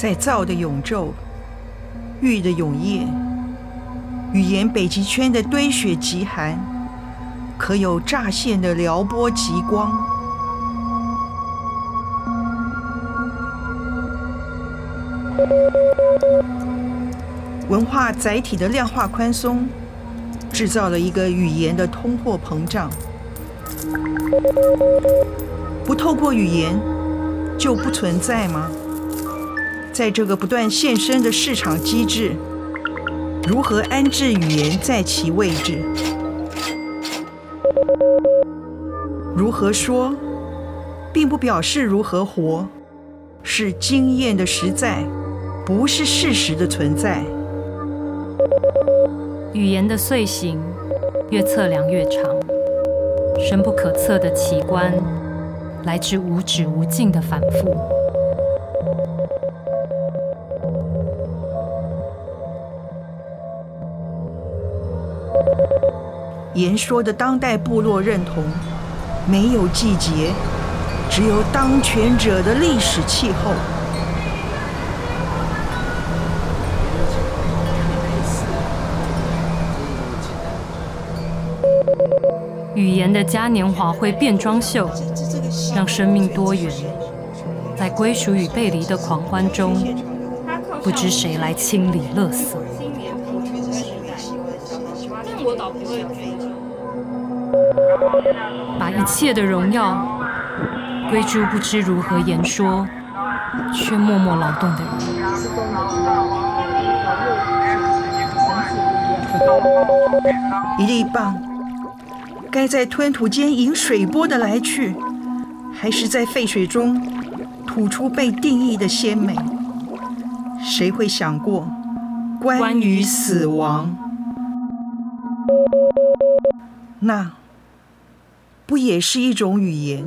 在造的永昼，玉的永夜，语言北极圈的堆雪极寒，可有乍现的撩拨极光。文化载体的量化宽松，制造了一个语言的通货膨胀。不透过语言，就不存在吗？在这个不断现身的市场机制，如何安置语言在其位置？如何说，并不表示如何活，是经验的实在，不是事实的存在。语言的碎形越测量越长，深不可测的奇观，来自无止无尽的反复。言说的当代部落认同，没有季节，只有当权者的历史气候。语言的嘉年华会变装秀，让生命多元，在归属与背离的狂欢中，不知谁来清理垃圾。把一切的荣耀归诸不知如何言说，却默默劳动的人。一粒棒，该在吞吐间引水波的来去，还是在沸水中吐出被定义的鲜美？谁会想过关于死亡？那不也是一种语言？